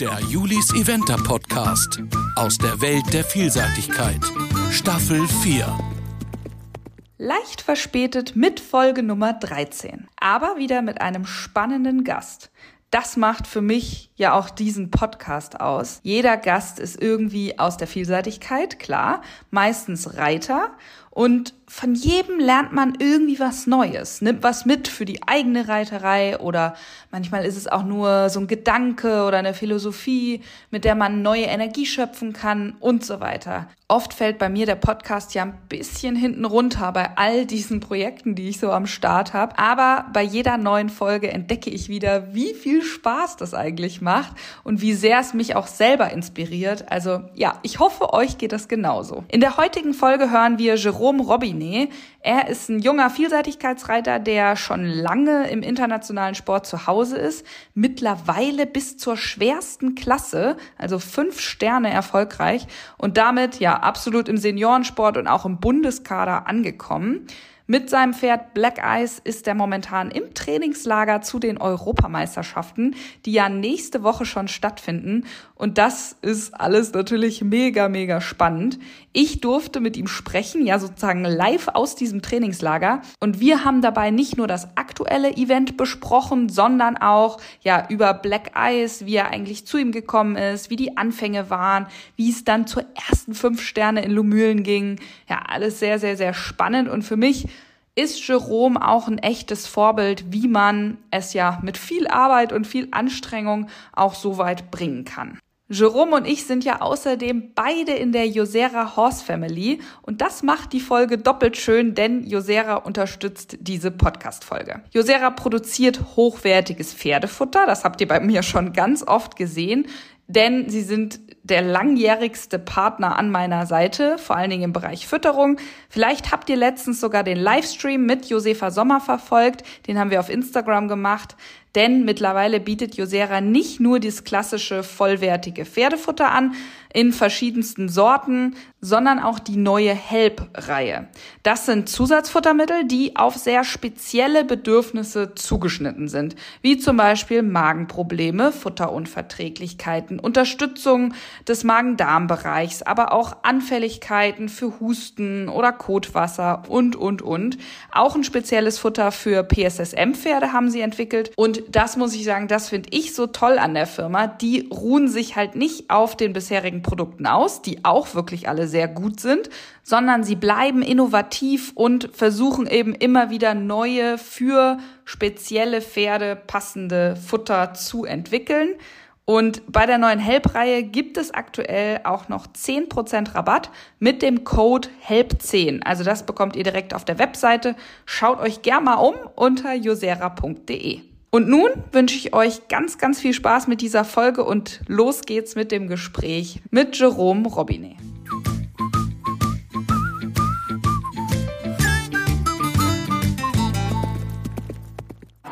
Der Julis Eventer Podcast aus der Welt der Vielseitigkeit. Staffel 4. Leicht verspätet mit Folge Nummer 13. Aber wieder mit einem spannenden Gast. Das macht für mich ja auch diesen Podcast aus. Jeder Gast ist irgendwie aus der Vielseitigkeit, klar, meistens Reiter und von jedem lernt man irgendwie was Neues, nimmt was mit für die eigene Reiterei oder manchmal ist es auch nur so ein Gedanke oder eine Philosophie, mit der man neue Energie schöpfen kann und so weiter. Oft fällt bei mir der Podcast ja ein bisschen hinten runter bei all diesen Projekten, die ich so am Start habe. Aber bei jeder neuen Folge entdecke ich wieder, wie viel Spaß das eigentlich macht und wie sehr es mich auch selber inspiriert. Also ja, ich hoffe, euch geht das genauso. In der heutigen Folge hören wir Jerome Robinet. Er ist ein junger Vielseitigkeitsreiter, der schon lange im internationalen Sport zu Hause ist, mittlerweile bis zur schwersten Klasse, also fünf Sterne erfolgreich und damit ja absolut im Seniorensport und auch im Bundeskader angekommen. Mit seinem Pferd Black Eyes ist er momentan im Trainingslager zu den Europameisterschaften, die ja nächste Woche schon stattfinden. Und das ist alles natürlich mega, mega spannend. Ich durfte mit ihm sprechen, ja sozusagen live aus diesem Trainingslager. Und wir haben dabei nicht nur das aktuelle Event besprochen, sondern auch ja über Black Eyes, wie er eigentlich zu ihm gekommen ist, wie die Anfänge waren, wie es dann zur ersten fünf Sterne in Lumülen ging. Ja, alles sehr, sehr, sehr spannend und für mich ist Jerome auch ein echtes Vorbild, wie man es ja mit viel Arbeit und viel Anstrengung auch so weit bringen kann. Jerome und ich sind ja außerdem beide in der Josera Horse Family und das macht die Folge doppelt schön, denn Josera unterstützt diese Podcast-Folge. Josera produziert hochwertiges Pferdefutter, das habt ihr bei mir schon ganz oft gesehen denn sie sind der langjährigste Partner an meiner Seite, vor allen Dingen im Bereich Fütterung. Vielleicht habt ihr letztens sogar den Livestream mit Josefa Sommer verfolgt, den haben wir auf Instagram gemacht. Denn mittlerweile bietet Josera nicht nur das klassische vollwertige Pferdefutter an in verschiedensten Sorten, sondern auch die neue Help-Reihe. Das sind Zusatzfuttermittel, die auf sehr spezielle Bedürfnisse zugeschnitten sind, wie zum Beispiel Magenprobleme, Futterunverträglichkeiten, Unterstützung des Magen-Darm-Bereichs, aber auch Anfälligkeiten für Husten oder Kotwasser und, und, und. Auch ein spezielles Futter für PSSM-Pferde haben sie entwickelt und das muss ich sagen, das finde ich so toll an der Firma. Die ruhen sich halt nicht auf den bisherigen Produkten aus, die auch wirklich alle sehr gut sind, sondern sie bleiben innovativ und versuchen eben immer wieder neue für spezielle Pferde passende Futter zu entwickeln. Und bei der neuen Help-Reihe gibt es aktuell auch noch 10% Rabatt mit dem Code HELP10. Also das bekommt ihr direkt auf der Webseite. Schaut euch gerne mal um unter josera.de. Und nun wünsche ich euch ganz, ganz viel Spaß mit dieser Folge und los geht's mit dem Gespräch mit Jerome Robinet.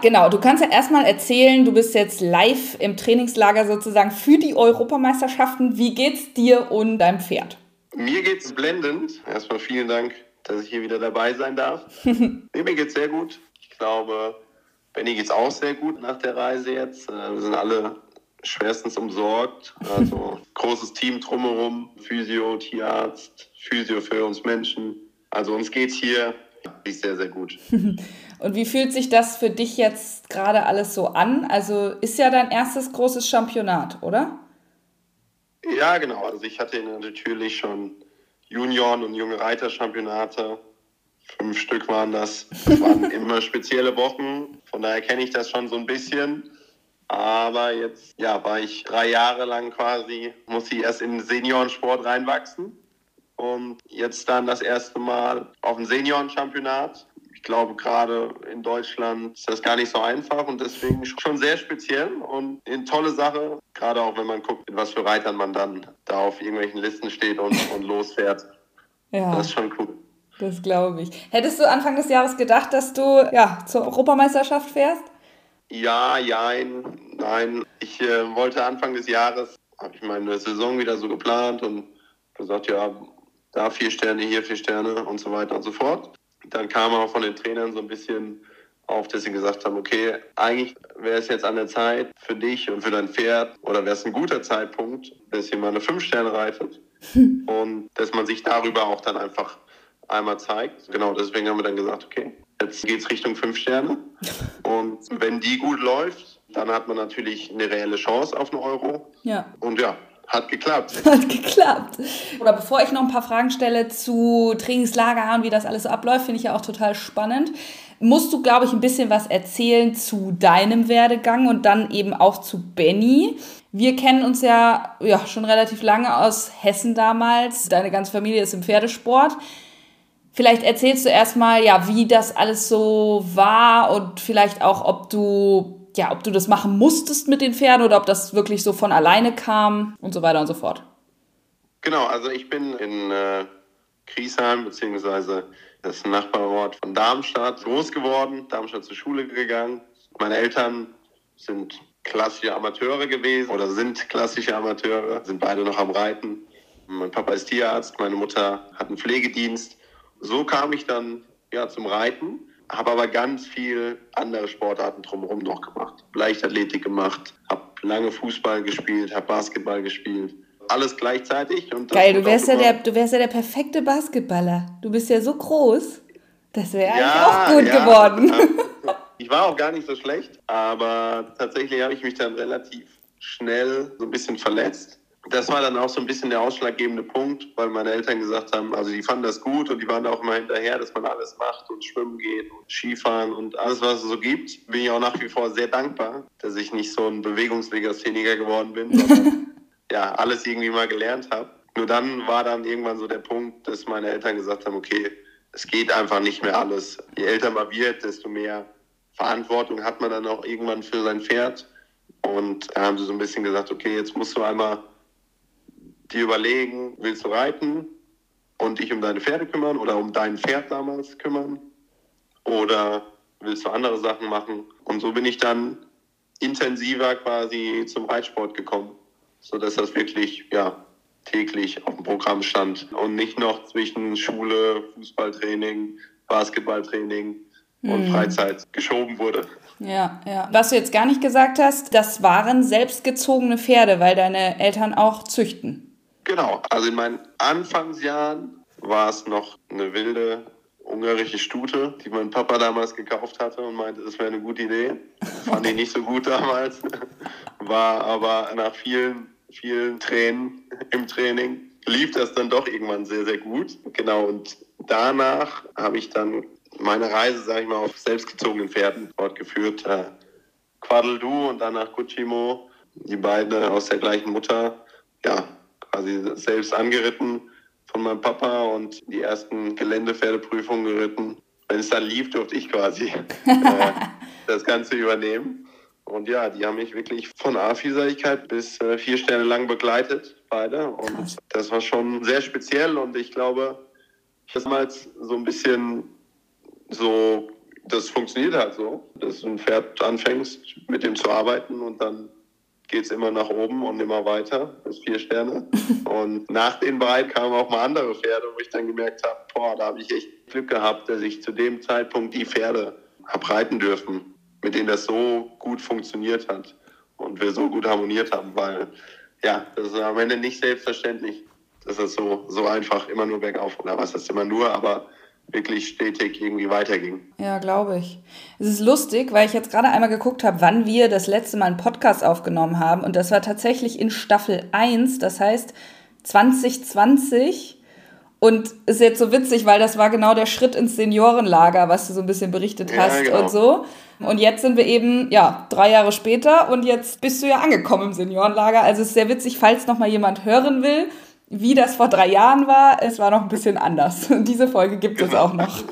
Genau, du kannst ja erstmal erzählen, du bist jetzt live im Trainingslager sozusagen für die Europameisterschaften. Wie geht's dir und deinem Pferd? Mir geht's blendend. Erstmal vielen Dank, dass ich hier wieder dabei sein darf. Mir geht's sehr gut. Ich glaube, Benny geht's auch sehr gut nach der Reise jetzt. Äh, wir sind alle schwerstens umsorgt. Also großes Team drumherum, Physio, Tierarzt, Physio für uns Menschen. Also uns geht's hier sehr, sehr gut. Und wie fühlt sich das für dich jetzt gerade alles so an? Also ist ja dein erstes großes Championat, oder? Ja, genau. Also ich hatte natürlich schon Junioren- und junge Reiter-Championate Fünf Stück waren das. Das waren immer spezielle Wochen. Von daher kenne ich das schon so ein bisschen. Aber jetzt ja, war ich drei Jahre lang quasi, muss ich erst in den Seniorensport reinwachsen. Und jetzt dann das erste Mal auf dem Seniorenchampionat. Ich glaube, gerade in Deutschland ist das gar nicht so einfach und deswegen schon sehr speziell und eine tolle Sache. Gerade auch, wenn man guckt, in was für Reitern man dann da auf irgendwelchen Listen steht und, und losfährt. Ja. Das ist schon cool. Das glaube ich. Hättest du Anfang des Jahres gedacht, dass du ja, zur Europameisterschaft fährst? Ja, jein, nein. Ich äh, wollte Anfang des Jahres, habe ich meine Saison wieder so geplant und gesagt, ja, da vier Sterne, hier vier Sterne und so weiter und so fort. Dann kam auch von den Trainern so ein bisschen auf, dass sie gesagt haben, okay, eigentlich wäre es jetzt an der Zeit für dich und für dein Pferd oder wäre es ein guter Zeitpunkt, dass ihr mal eine fünf Sterne reitet und dass man sich darüber auch dann einfach einmal zeigt. Genau, deswegen haben wir dann gesagt, okay, jetzt geht es Richtung fünf Sterne und wenn die gut läuft, dann hat man natürlich eine reelle Chance auf einen Euro. Ja. Und ja, hat geklappt. Hat geklappt. Oder bevor ich noch ein paar Fragen stelle zu Trainingslager und wie das alles so abläuft, finde ich ja auch total spannend. Musst du, glaube ich, ein bisschen was erzählen zu deinem Werdegang und dann eben auch zu Benny. Wir kennen uns ja, ja schon relativ lange aus Hessen damals. Deine ganze Familie ist im Pferdesport. Vielleicht erzählst du erstmal, ja, wie das alles so war und vielleicht auch, ob du ja, ob du das machen musstest mit den Pferden oder ob das wirklich so von alleine kam und so weiter und so fort. Genau, also ich bin in äh, Griesheim, beziehungsweise das Nachbarort von Darmstadt, groß geworden, Darmstadt zur Schule gegangen. Meine Eltern sind klassische Amateure gewesen oder sind klassische Amateure, sind beide noch am Reiten. Mein Papa ist Tierarzt, meine Mutter hat einen Pflegedienst. So kam ich dann ja zum Reiten habe aber ganz viel andere Sportarten drumherum noch gemacht. Leichtathletik gemacht, habe lange Fußball gespielt, habe Basketball gespielt. Alles gleichzeitig. Und Geil, du wärst, ja der, du wärst ja der perfekte Basketballer. Du bist ja so groß. Das wäre ja, eigentlich auch gut ja, geworden. Ich war auch gar nicht so schlecht, aber tatsächlich habe ich mich dann relativ schnell so ein bisschen verletzt das war dann auch so ein bisschen der ausschlaggebende Punkt, weil meine Eltern gesagt haben, also die fanden das gut und die waren auch immer hinterher, dass man alles macht und schwimmen geht und Skifahren und alles, was es so gibt. Bin ich auch nach wie vor sehr dankbar, dass ich nicht so ein Bewegungslegastheniker geworden bin, sondern ja, alles irgendwie mal gelernt habe. Nur dann war dann irgendwann so der Punkt, dass meine Eltern gesagt haben, okay, es geht einfach nicht mehr alles. Je älter man wird, desto mehr Verantwortung hat man dann auch irgendwann für sein Pferd. Und da haben sie so ein bisschen gesagt, okay, jetzt musst du einmal die überlegen, willst du reiten und dich um deine Pferde kümmern oder um dein Pferd damals kümmern oder willst du andere Sachen machen? Und so bin ich dann intensiver quasi zum Reitsport gekommen, sodass das wirklich ja, täglich auf dem Programm stand und nicht noch zwischen Schule, Fußballtraining, Basketballtraining und mhm. Freizeit geschoben wurde. Ja, ja. Was du jetzt gar nicht gesagt hast, das waren selbstgezogene Pferde, weil deine Eltern auch züchten. Genau, also in meinen Anfangsjahren war es noch eine wilde ungarische Stute, die mein Papa damals gekauft hatte und meinte, das wäre eine gute Idee. Fand ich nicht so gut damals, war aber nach vielen, vielen Tränen im Training lief das dann doch irgendwann sehr, sehr gut. Genau, und danach habe ich dann meine Reise, sage ich mal, auf selbstgezogenen Pferden fortgeführt. Äh, Quadeldu und danach Gucimo, die beiden aus der gleichen Mutter. Ja, quasi selbst angeritten von meinem Papa und die ersten Geländepferdeprüfungen geritten. Wenn es dann lief, durfte ich quasi äh, das Ganze übernehmen. Und ja, die haben mich wirklich von A-Vielseitigkeit bis äh, vier Sterne lang begleitet, beide. Und Krass. das war schon sehr speziell und ich glaube, damals so ein bisschen so, das funktioniert halt so, dass du ein Pferd anfängst, mit dem zu arbeiten und dann geht es immer nach oben und immer weiter, bis vier Sterne. Und nach den beiden kamen auch mal andere Pferde, wo ich dann gemerkt habe, boah, da habe ich echt Glück gehabt, dass ich zu dem Zeitpunkt die Pferde habe reiten dürfen, mit denen das so gut funktioniert hat und wir so gut harmoniert haben, weil ja, das ist am Ende nicht selbstverständlich, dass es so, so einfach immer nur bergauf oder was ist immer nur, aber wirklich stetig irgendwie weiterging. Ja, glaube ich. Es ist lustig, weil ich jetzt gerade einmal geguckt habe, wann wir das letzte Mal einen Podcast aufgenommen haben. Und das war tatsächlich in Staffel 1, das heißt 2020. Und ist jetzt so witzig, weil das war genau der Schritt ins Seniorenlager, was du so ein bisschen berichtet hast ja, genau. und so. Und jetzt sind wir eben, ja, drei Jahre später und jetzt bist du ja angekommen im Seniorenlager. Also es ist sehr witzig, falls noch mal jemand hören will wie das vor drei Jahren war, es war noch ein bisschen anders. Diese Folge gibt es auch noch.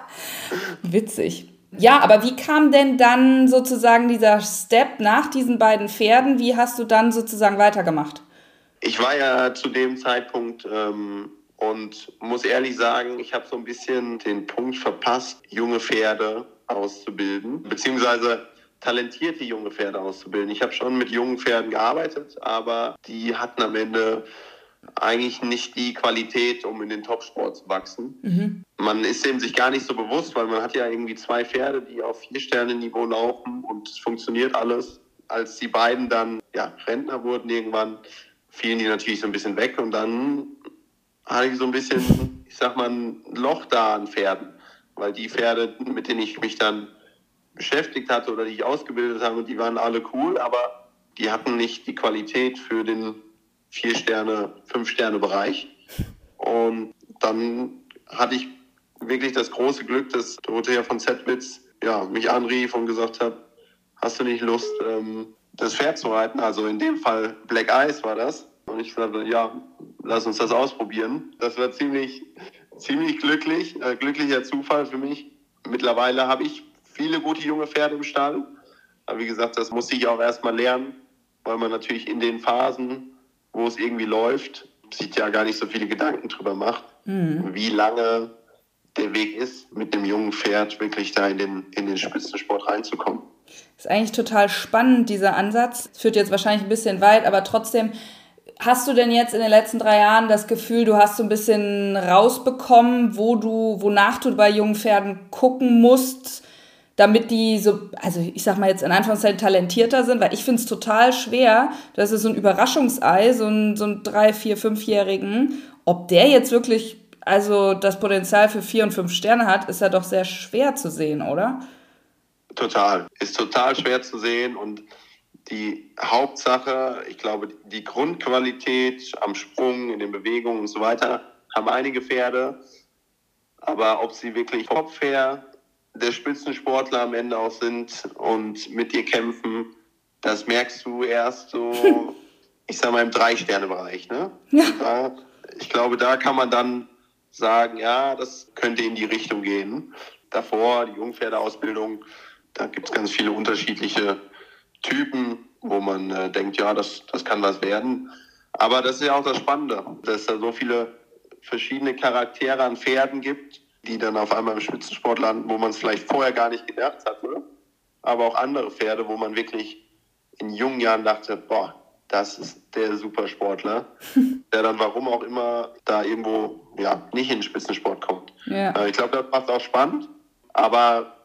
Witzig. Ja, aber wie kam denn dann sozusagen dieser Step nach diesen beiden Pferden? Wie hast du dann sozusagen weitergemacht? Ich war ja zu dem Zeitpunkt ähm, und muss ehrlich sagen, ich habe so ein bisschen den Punkt verpasst, junge Pferde auszubilden, beziehungsweise talentierte junge Pferde auszubilden. Ich habe schon mit jungen Pferden gearbeitet, aber die hatten am Ende eigentlich nicht die Qualität, um in den Topsport zu wachsen. Mhm. Man ist dem sich gar nicht so bewusst, weil man hat ja irgendwie zwei Pferde, die auf Vier-Sterne-Niveau laufen und es funktioniert alles. Als die beiden dann ja, Rentner wurden irgendwann, fielen die natürlich so ein bisschen weg und dann hatte ich so ein bisschen, ich sag mal, ein Loch da an Pferden. Weil die Pferde, mit denen ich mich dann beschäftigt hatte oder die ich ausgebildet habe, die waren alle cool, aber die hatten nicht die Qualität für den Vier-Sterne, Fünf-Sterne-Bereich. Und dann hatte ich wirklich das große Glück, dass Dorothea von Zetwitz ja, mich anrief und gesagt hat, hast du nicht Lust, ähm, das Pferd zu reiten? Also in dem Fall Black Eyes war das. Und ich sagte, ja, lass uns das ausprobieren. Das war ziemlich, ziemlich glücklich, äh, glücklicher Zufall für mich. Mittlerweile habe ich viele gute junge Pferde im Stall. Aber wie gesagt, das muss ich auch erstmal lernen, weil man natürlich in den Phasen, wo es irgendwie läuft, sich ja gar nicht so viele Gedanken drüber macht, mhm. wie lange der Weg ist, mit dem jungen Pferd wirklich da in den, in den Spitzensport reinzukommen. Das ist eigentlich total spannend, dieser Ansatz. Es führt jetzt wahrscheinlich ein bisschen weit, aber trotzdem, hast du denn jetzt in den letzten drei Jahren das Gefühl, du hast so ein bisschen rausbekommen, wo du, wonach du bei jungen Pferden gucken musst, damit die so, also ich sag mal jetzt in Anführungszeichen talentierter sind, weil ich finde es total schwer, das ist so ein Überraschungsei, so ein, so ein drei, vier, fünfjährigen, ob der jetzt wirklich also das Potenzial für vier und fünf Sterne hat, ist ja doch sehr schwer zu sehen, oder? Total. Ist total schwer zu sehen und die Hauptsache, ich glaube, die Grundqualität am Sprung, in den Bewegungen und so weiter, haben einige Pferde. Aber ob sie wirklich Kopf her der Spitzensportler am Ende auch sind und mit dir kämpfen, das merkst du erst so, ich sag mal, im Drei-Sterne-Bereich. Ne? Ja. ich glaube, da kann man dann sagen, ja, das könnte in die Richtung gehen. Davor, die Jungpferdeausbildung, da gibt es ganz viele unterschiedliche Typen, wo man äh, denkt, ja, das, das kann was werden. Aber das ist ja auch das Spannende, dass es da so viele verschiedene Charaktere an Pferden gibt, die dann auf einmal im Spitzensport landen, wo man es vielleicht vorher gar nicht gedacht hatte. Aber auch andere Pferde, wo man wirklich in jungen Jahren dachte, boah, das ist der Supersportler, der dann warum auch immer da irgendwo ja, nicht in den Spitzensport kommt. Ja. Äh, ich glaube, das macht auch spannend, aber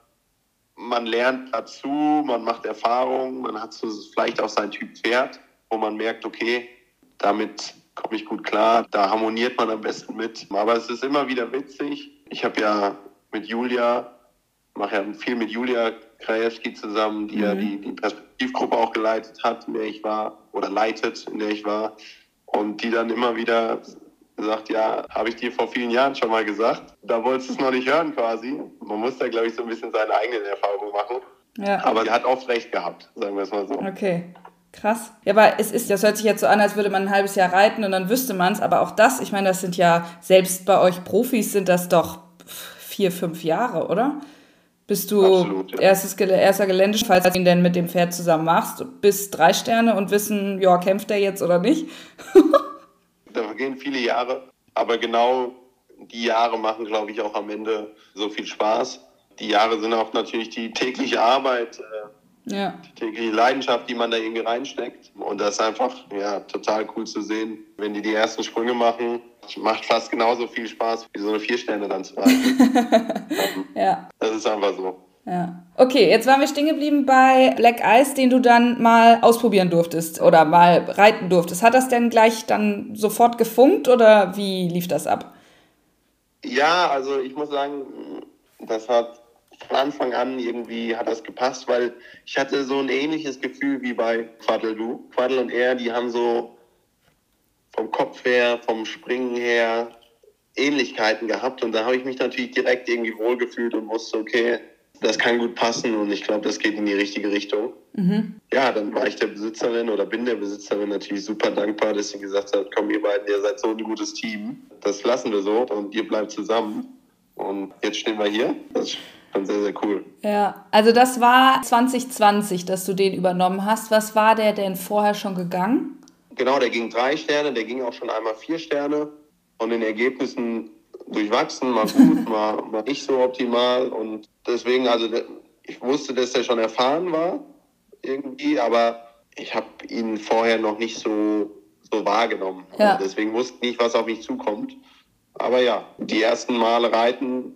man lernt dazu, man macht Erfahrungen, man hat so vielleicht auch sein Typ Pferd, wo man merkt, okay, damit komme ich gut klar, da harmoniert man am besten mit. Aber es ist immer wieder witzig. Ich habe ja mit Julia, mache ja viel mit Julia Krajewski zusammen, die mhm. ja die, die Perspektivgruppe auch geleitet hat, in der ich war, oder leitet, in der ich war. Und die dann immer wieder sagt, ja, habe ich dir vor vielen Jahren schon mal gesagt. Da wolltest du es noch nicht hören quasi. Man muss da, glaube ich, so ein bisschen seine eigenen Erfahrungen machen. Ja. Aber sie hat oft recht gehabt, sagen wir es mal so. Okay. Krass. Ja, aber es ist, das hört sich jetzt so an, als würde man ein halbes Jahr reiten und dann wüsste man es. Aber auch das, ich meine, das sind ja, selbst bei euch Profis sind das doch vier, fünf Jahre, oder? Bist du Absolut, ja. erstes, erster Geländefall, als du ihn denn mit dem Pferd zusammen machst, bis drei Sterne und wissen, ja, kämpft er jetzt oder nicht? da vergehen viele Jahre, aber genau die Jahre machen, glaube ich, auch am Ende so viel Spaß. Die Jahre sind auch natürlich die tägliche Arbeit, äh, ja. die Leidenschaft, die man da irgendwie reinsteckt. Und das ist einfach ja, total cool zu sehen, wenn die die ersten Sprünge machen. Macht fast genauso viel Spaß, wie so eine Viersterne dann zu reiten. ja. Das ist einfach so. Ja. Okay, jetzt waren wir stehen geblieben bei Black Ice, den du dann mal ausprobieren durftest oder mal reiten durftest. Hat das denn gleich dann sofort gefunkt oder wie lief das ab? Ja, also ich muss sagen, das hat von Anfang an irgendwie hat das gepasst, weil ich hatte so ein ähnliches Gefühl wie bei Quaddle Du. Quaddle und er, die haben so vom Kopf her, vom Springen her Ähnlichkeiten gehabt und da habe ich mich natürlich direkt irgendwie wohlgefühlt und wusste, okay, das kann gut passen und ich glaube, das geht in die richtige Richtung. Mhm. Ja, dann war ich der Besitzerin oder bin der Besitzerin natürlich super dankbar, dass sie gesagt hat, komm ihr beiden, ihr seid so ein gutes Team. Das lassen wir so und ihr bleibt zusammen. Und jetzt stehen wir hier. Das schon sehr, sehr cool. Ja, also das war 2020, dass du den übernommen hast. Was war der denn vorher schon gegangen? Genau, der ging drei Sterne, der ging auch schon einmal vier Sterne. Von den Ergebnissen durchwachsen, mal gut, mal, mal nicht so optimal. Und deswegen, also ich wusste, dass er schon erfahren war irgendwie, aber ich habe ihn vorher noch nicht so so wahrgenommen. Ja. Deswegen wusste ich nicht, was auf mich zukommt. Aber ja, die ersten Male reiten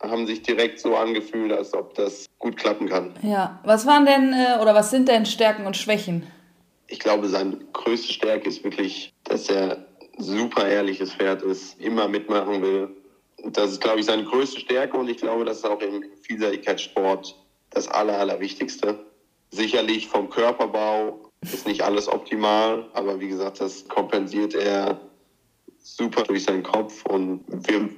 haben sich direkt so angefühlt, als ob das gut klappen kann. Ja. Was waren denn äh, oder was sind denn Stärken und Schwächen? Ich glaube, seine größte Stärke ist wirklich, dass er super ehrliches Pferd ist, immer mitmachen will. Das ist, glaube ich, seine größte Stärke und ich glaube, das ist auch im Vielseitigkeitssport das Aller, Allerwichtigste. Sicherlich vom Körperbau ist nicht alles optimal, aber wie gesagt, das kompensiert er super durch seinen Kopf und wir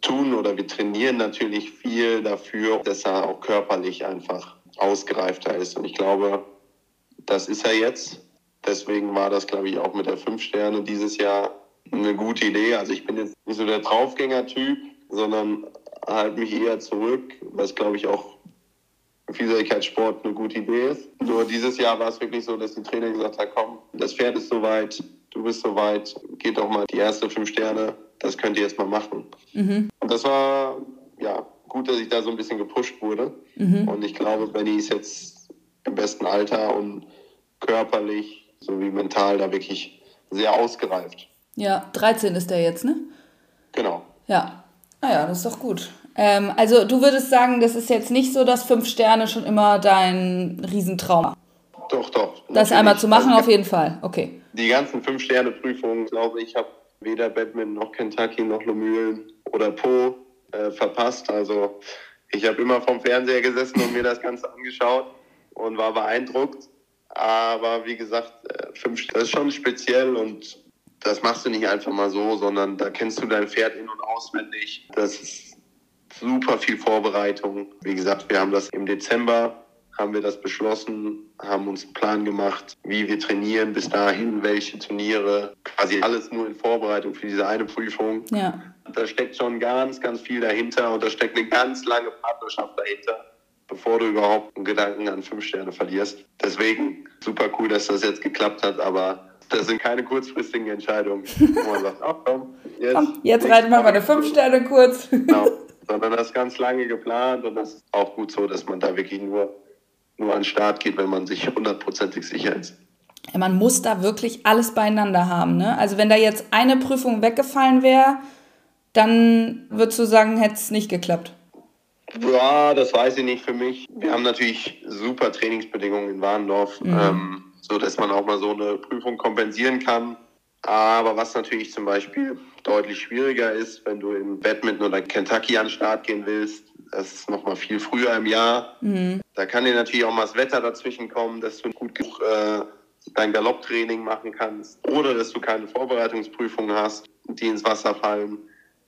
tun oder wir trainieren natürlich viel dafür, dass er auch körperlich einfach ausgereifter ist. Und ich glaube, das ist er jetzt. Deswegen war das, glaube ich, auch mit der Fünf Sterne dieses Jahr eine gute Idee. Also ich bin jetzt nicht so der Draufgänger-Typ, sondern halte mich eher zurück, was, glaube ich, auch Vielseitigkeitssport eine gute Idee ist. Nur dieses Jahr war es wirklich so, dass die Trainer gesagt haben, komm, das Pferd ist soweit, du bist soweit, geht doch mal die erste fünf Sterne, das könnt ihr jetzt mal machen. Mhm. Und das war, ja, gut, dass ich da so ein bisschen gepusht wurde. Mhm. Und ich glaube, Benny ist jetzt im besten Alter und körperlich sowie mental da wirklich sehr ausgereift. Ja, 13 ist der jetzt, ne? Genau. Ja. Naja, das ist doch gut. Ähm, also du würdest sagen, das ist jetzt nicht so, dass fünf Sterne schon immer dein Riesentraum war. Doch, doch. Das natürlich. einmal zu machen, Also, auf jeden Fall. Okay. Die ganzen Fünf-Sterne-Prüfungen, glaube ich, habe weder Badminton noch Kentucky noch Lomühlen oder Po äh, verpasst. Also ich habe immer vom Fernseher gesessen und mir das Ganze angeschaut und war beeindruckt. Aber wie gesagt, äh, fünf, das ist schon speziell und das machst du nicht einfach mal so, sondern da kennst du dein Pferd in- und auswendig. Das ist super viel Vorbereitung. Wie gesagt, wir haben das im Dezember, haben wir das beschlossen, haben uns einen Plan gemacht, wie wir trainieren bis dahin, welche Turniere, quasi alles nur in Vorbereitung für diese eine Prüfung. Ja. Da steckt schon ganz, ganz viel dahinter und da steckt eine ganz lange Partnerschaft dahinter, bevor du überhaupt einen Gedanken an fünf Sterne verlierst. Deswegen super cool, dass das jetzt geklappt hat, aber das sind keine kurzfristigen Entscheidungen, wo man sagt, ach komm, jetzt, Komm, jetzt reiten wir mal eine fünf Sterne kurz. Genau, sondern das ist ganz lange geplant und das ist auch gut so, dass man da wirklich nur, nur an den Start geht, wenn man sich hundertprozentig sicher ist. Man muss da wirklich alles beieinander haben. Ne? Also wenn da jetzt eine Prüfung weggefallen wäre, dann würdest du sagen, hätte es nicht geklappt. Ja, das weiß ich nicht für mich. Wir haben natürlich super Trainingsbedingungen in Warndorf, ähm, so dass man auch mal so eine Prüfung kompensieren kann. Aber was natürlich zum Beispiel deutlich schwieriger ist, wenn du in Badminton oder Kentucky an den Start gehen willst, das ist nochmal viel früher im Jahr. Da kann dir natürlich auch mal das Wetter dazwischen kommen, dass du gut genug äh, dein Galopptraining machen kannst oder dass du keine Vorbereitungsprüfungen hast, die ins Wasser fallen.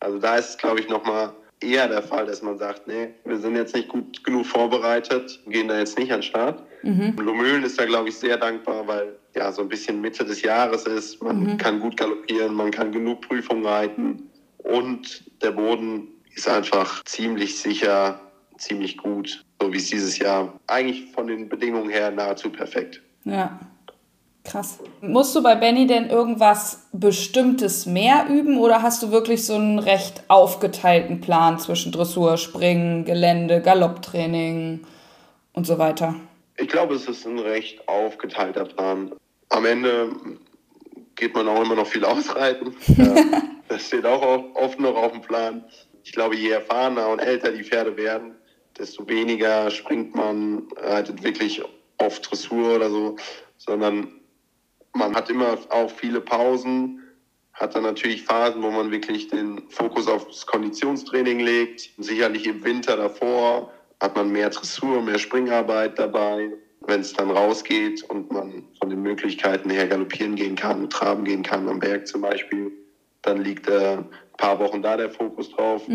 Also da ist es, glaube ich, nochmal eher der Fall, dass man sagt, nee, wir sind jetzt nicht gut genug vorbereitet, gehen da jetzt nicht an den Start. Lomühlen ist da, glaube ich, sehr dankbar, weil ja so ein bisschen Mitte des Jahres ist. Man kann gut galoppieren, man kann genug Prüfungen reiten und der Boden ist einfach ziemlich sicher, ziemlich gut, so wie es dieses Jahr eigentlich von den Bedingungen her nahezu perfekt. Ja, krass. Musst du bei Benny denn irgendwas Bestimmtes mehr üben oder hast du wirklich so einen recht aufgeteilten Plan zwischen Dressur, Springen, Gelände, Galopptraining und so weiter? Ich glaube, es ist ein recht aufgeteilter Plan. Am Ende geht man auch immer noch viel ausreiten. Das steht auch oft noch auf dem Plan. Ich glaube, je erfahrener und älter die Pferde werden, desto weniger springt man, reitet wirklich auf Dressur oder so, sondern man hat immer auch viele Pausen, hat dann natürlich Phasen, wo man wirklich den Fokus aufs Konditionstraining legt. Sicherlich im Winter davor hat man mehr Dressur, mehr Springarbeit dabei. Wenn es dann rausgeht und man von den Möglichkeiten her galoppieren gehen kann, traben gehen kann, am Berg zum Beispiel, dann liegt äh, ein paar Wochen da der Fokus drauf.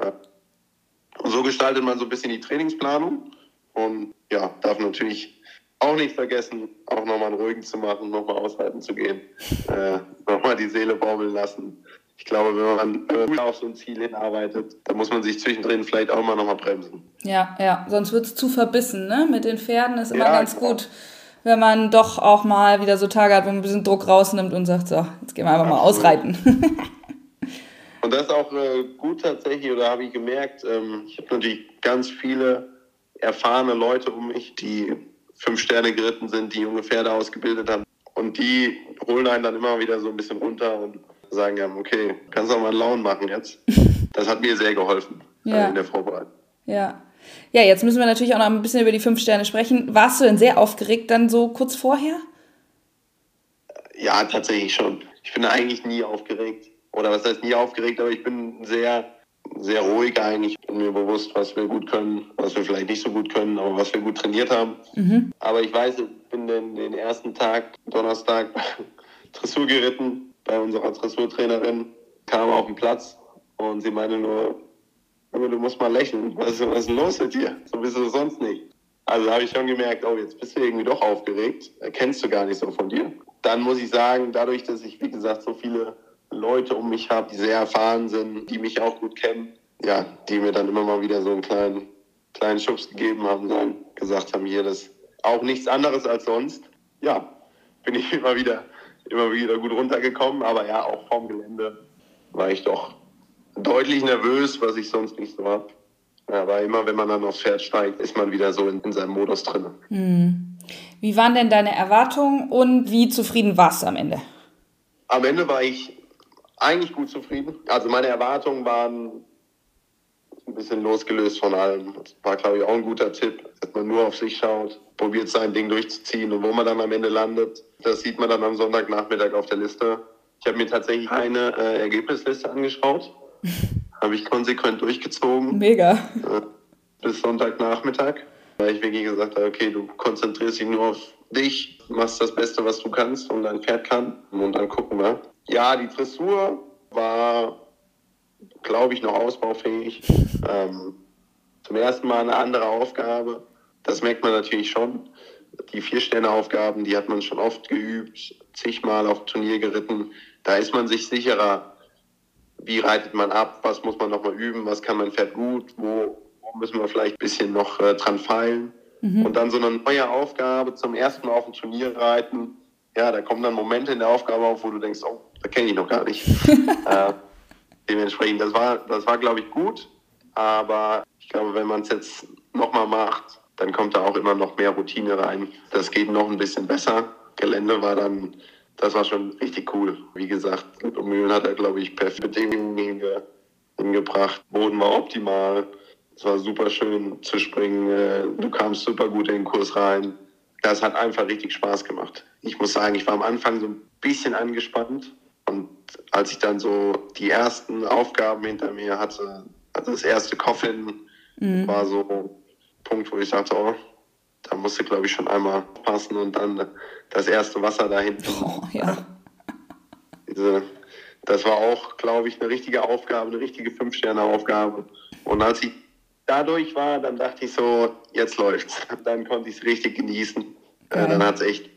Ja. Und so gestaltet man so ein bisschen die Trainingsplanung und ja, darf natürlich auch nicht vergessen, auch nochmal einen ruhigen zu machen, nochmal aushalten zu gehen, äh, nochmal die Seele baumeln lassen. Ich glaube, wenn man, auf so ein Ziel hinarbeitet, dann muss man sich zwischendrin vielleicht auch mal nochmal bremsen. Ja, ja, sonst wird es zu verbissen, ne? Mit den Pferden ist immer Ja, ganz genau. gut, wenn man doch auch mal wieder so Tage hat, wo man ein bisschen Druck rausnimmt und sagt, so, jetzt gehen wir einfach mal Absolut. ausreiten. Und das ist auch äh, gut tatsächlich, oder habe ich gemerkt, ähm, ich habe natürlich ganz viele erfahrene Leute um mich, die fünf Sterne geritten sind, die junge Pferde ausgebildet haben. Und die holen einen dann immer wieder so ein bisschen runter und sagen ja, okay, kannst auch mal einen Laun machen jetzt. Das hat mir sehr geholfen äh, ja. in der Vorbereitung. Ja. Ja, jetzt müssen wir natürlich auch noch ein bisschen über die fünf Sterne sprechen. Warst du denn sehr aufgeregt dann so kurz vorher? Ja, tatsächlich schon. Ich bin eigentlich nie aufgeregt. Oder was heißt nie aufgeregt, aber ich bin sehr, sehr ruhig eigentlich. Ich bin mir bewusst, was wir gut können, was wir vielleicht nicht so gut können, aber was wir gut trainiert haben. Mhm. Aber ich weiß, ich bin den, den ersten Tag, Donnerstag, Dressur geritten bei unserer Dressurtrainerin, kam auf den Platz und sie meinte nur, du musst mal lächeln. Was, was ist denn los mit dir? So bist du sonst nicht. Also habe ich schon gemerkt, oh, jetzt bist du irgendwie doch aufgeregt. Kennst du gar nicht so von dir. Dann muss ich sagen, dadurch, dass ich, wie gesagt, so viele Leute um mich habe, die sehr erfahren sind, die mich auch gut kennen, ja, die mir dann immer mal wieder so einen kleinen, kleinen Schubs gegeben haben, dann gesagt haben, hier, das ist auch nichts anderes als sonst. Ja, bin ich immer wieder, immer wieder gut runtergekommen, aber ja, auch vom Gelände war ich doch deutlich nervös, was ich sonst nicht so habe. Aber immer, wenn man dann aufs Pferd steigt, ist man wieder so in, in seinem Modus drin. Hm. Wie waren denn deine Erwartungen und wie zufrieden warst du am Ende? Am Ende war ich eigentlich gut zufrieden. Also meine Erwartungen waren ein bisschen losgelöst von allem. Das war, glaube ich, auch ein guter Tipp, dass man nur auf sich schaut, probiert sein Ding durchzuziehen und wo man dann am Ende landet, das sieht man dann am Sonntagnachmittag auf der Liste. Ich habe mir tatsächlich eine äh, Ergebnisliste angeschaut habe ich konsequent durchgezogen. Mega. Äh, bis Sonntagnachmittag. Weil ich wirklich gesagt habe, okay, du konzentrierst dich nur auf dich, machst das Beste, was du kannst und dein Pferd kann. Und dann gucken wir. Ja, die Dressur war, glaube ich, noch ausbaufähig. Ähm, zum ersten Mal eine andere Aufgabe. Das merkt man natürlich schon. Die Vier-Sterne-Aufgaben, die hat man schon oft geübt, zigmal auf Turnier geritten. Da ist man sich sicherer wie reitet man ab, was muss man nochmal üben, was kann mein Pferd gut, wo, wo müssen wir vielleicht ein bisschen noch äh, dran feilen. Mhm. Und dann so eine neue Aufgabe zum ersten Mal auf dem Turnier reiten. Ja, da kommen dann Momente in der Aufgabe auf, wo du denkst, oh, da kenne ich noch gar nicht. äh, dementsprechend, das war, das war, glaube ich, gut. Aber ich glaube, wenn man es jetzt nochmal macht, dann kommt da auch immer noch mehr Routine rein. Das geht noch ein bisschen besser. Gelände war dann das war schon richtig cool. Wie gesagt, Mühlen hat er, glaube ich, perfekte Bedingungen hinge hingebracht. Boden war optimal. Es war super schön zu springen. Du kamst super gut in den Kurs rein. Das hat einfach richtig Spaß gemacht. Ich muss sagen, ich war am Anfang so ein bisschen angespannt. Und als ich dann so die ersten Aufgaben hinter mir hatte, also das erste Coffin mhm. war so ein Punkt, wo ich sagte, oh, da musste, glaube ich, schon einmal passen und dann das erste Wasser da hinten. Oh, ja. Diese, das war auch, glaube ich, eine richtige Aufgabe, eine richtige Fünf-Sterne-Aufgabe. Und als ich dadurch war, dann dachte ich so, jetzt läuft's. Dann konnte ich es richtig genießen. Äh, dann hat es echt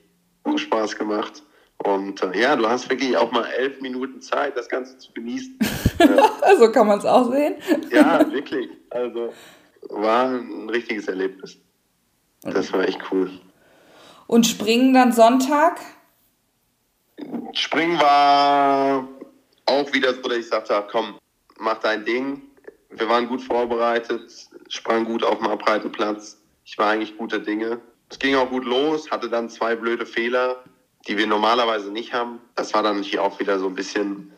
Spaß gemacht. Und äh, ja, du hast wirklich auch mal elf Minuten Zeit, das Ganze zu genießen. so kann man es auch sehen. ja, wirklich. Also war ein richtiges Erlebnis. Das war echt cool. Und Springen dann Sonntag? Springen war auch wieder so, dass ich sagte, komm, mach dein Ding. Wir waren gut vorbereitet, sprang gut auf dem Abreiteplatz. Ich war eigentlich guter Dinge. Es ging auch gut los, hatte dann zwei blöde Fehler, die wir normalerweise nicht haben. Das war dann hier auch wieder so ein bisschen,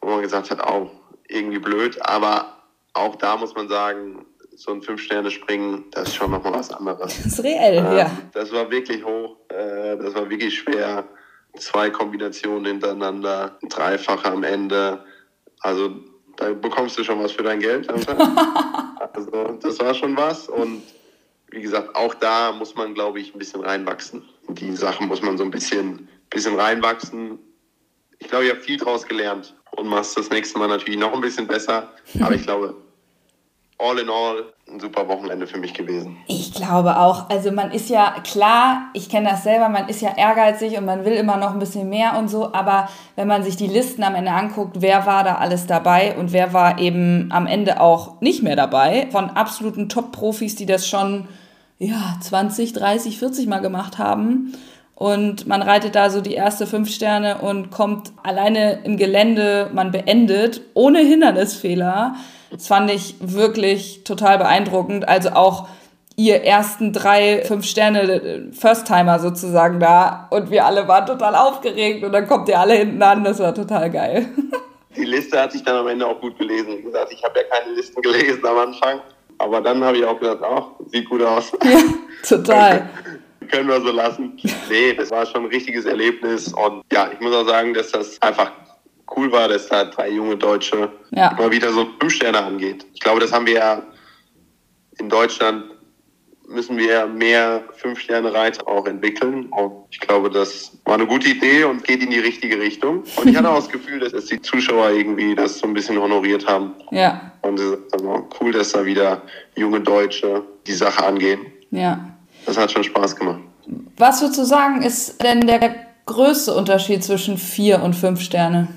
wo man gesagt hat, auch irgendwie blöd. Aber auch da muss man sagen, so ein Fünf-Sterne-Springen, das ist schon nochmal was anderes. Das ist reell, ähm, ja. Das war wirklich hoch, äh, das war wirklich schwer. Zwei Kombinationen hintereinander, dreifache am Ende. Also da bekommst du schon was für dein Geld. also das war schon was. Und wie gesagt, auch da muss man, glaube ich, ein bisschen reinwachsen. Die Sachen muss man so ein bisschen, bisschen reinwachsen. Ich glaube, ich habe viel draus gelernt und machst das nächste Mal natürlich noch ein bisschen besser. Aber ich glaube, all in all ein super Wochenende für mich gewesen. Ich glaube auch. Also man ist ja klar, ich kenne das selber, man ist ja ehrgeizig und man will immer noch ein bisschen mehr und so, aber wenn man sich die Listen am Ende anguckt, wer war da alles dabei und wer war eben am Ende auch nicht mehr dabei, von absoluten Top-Profis, die das schon ja, 20, 30, 40 Mal gemacht haben. Und man reitet da so die erste fünf Sterne und kommt alleine im Gelände, man beendet ohne Hindernisfehler. Das fand ich wirklich total beeindruckend. Also auch ihr ersten drei, fünf Sterne äh, First-Timer sozusagen da und wir alle waren total aufgeregt und dann kommt ihr alle hinten an. Das war total geil. Die Liste hat sich dann am Ende auch gut gelesen. Wie gesagt, ich habe ja keine Listen gelesen am Anfang. Aber dann habe ich auch gedacht, ach, sieht gut aus. Ja, total. Können wir so lassen. Nee, das war schon ein richtiges Erlebnis. Und ja, ich muss auch sagen, dass das einfach cool war, dass da drei junge Deutsche ja. mal wieder so fünf Sterne angeht. Ich glaube, das haben wir ja in Deutschland müssen wir mehr Fünf-Sterne-Reiter auch entwickeln. Und ich glaube, das war eine gute Idee und geht in die richtige Richtung. Und ich hatte auch das Gefühl, dass die Zuschauer irgendwie das so ein bisschen honoriert haben. Ja. Und es ist cool, dass da wieder junge Deutsche die Sache angehen. Ja. Das hat schon Spaß gemacht. Was würdest du sagen, ist denn der größte Unterschied zwischen vier und fünf Sterne?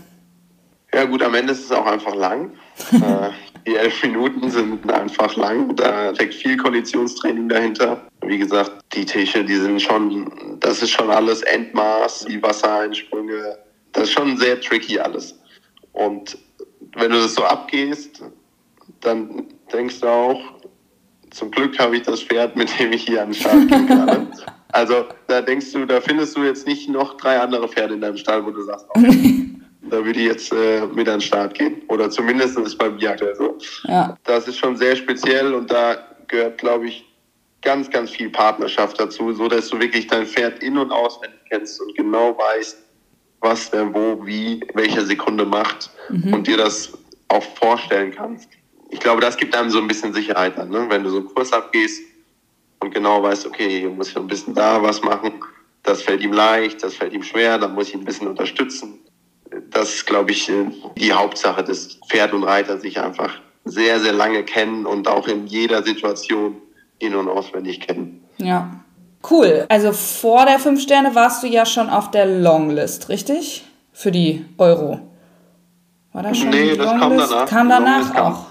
Ja gut, am Ende ist es auch einfach lang. Äh, die elf Minuten sind einfach lang. Da steckt viel Konditionstraining dahinter. Wie gesagt, die Tische, die sind schon, das ist schon alles Endmaß, die Wassereinsprünge. Das ist schon sehr tricky alles. Und wenn du das so abgehst, dann denkst du auch, zum Glück habe ich das Pferd, mit dem ich hier an den Start gehen kann. Also da denkst du, da findest du jetzt nicht noch drei andere Pferde in deinem Stall, wo du sagst, okay, da würde ich jetzt äh, mit an den Start gehen. Oder zumindest ist es beim Jagd so. Ja. Das ist schon sehr speziell und da gehört, glaube ich, ganz, ganz viel Partnerschaft dazu, so dass du wirklich dein Pferd in- und auswendig kennst und genau weißt, was der wo, wie, welche Sekunde macht mhm. und dir das auch vorstellen kannst. Ich glaube, das gibt einem so ein bisschen Sicherheit dann, ne? wenn du so einen Kurs abgehst und genau weißt, okay, hier muss ich ein bisschen da was machen, das fällt ihm leicht, das fällt ihm schwer, dann muss ich ihn ein bisschen unterstützen das ist, glaube ich, äh, die Hauptsache, dass Pferd und Reiter sich einfach sehr, sehr lange kennen und auch in jeder Situation in- und auswendig kennen. Ja. Cool. Also vor der fünf Sterne warst du ja schon auf der Longlist, richtig? Für die Euro. War das schon Nee, das kam danach. Kam danach kam, auch.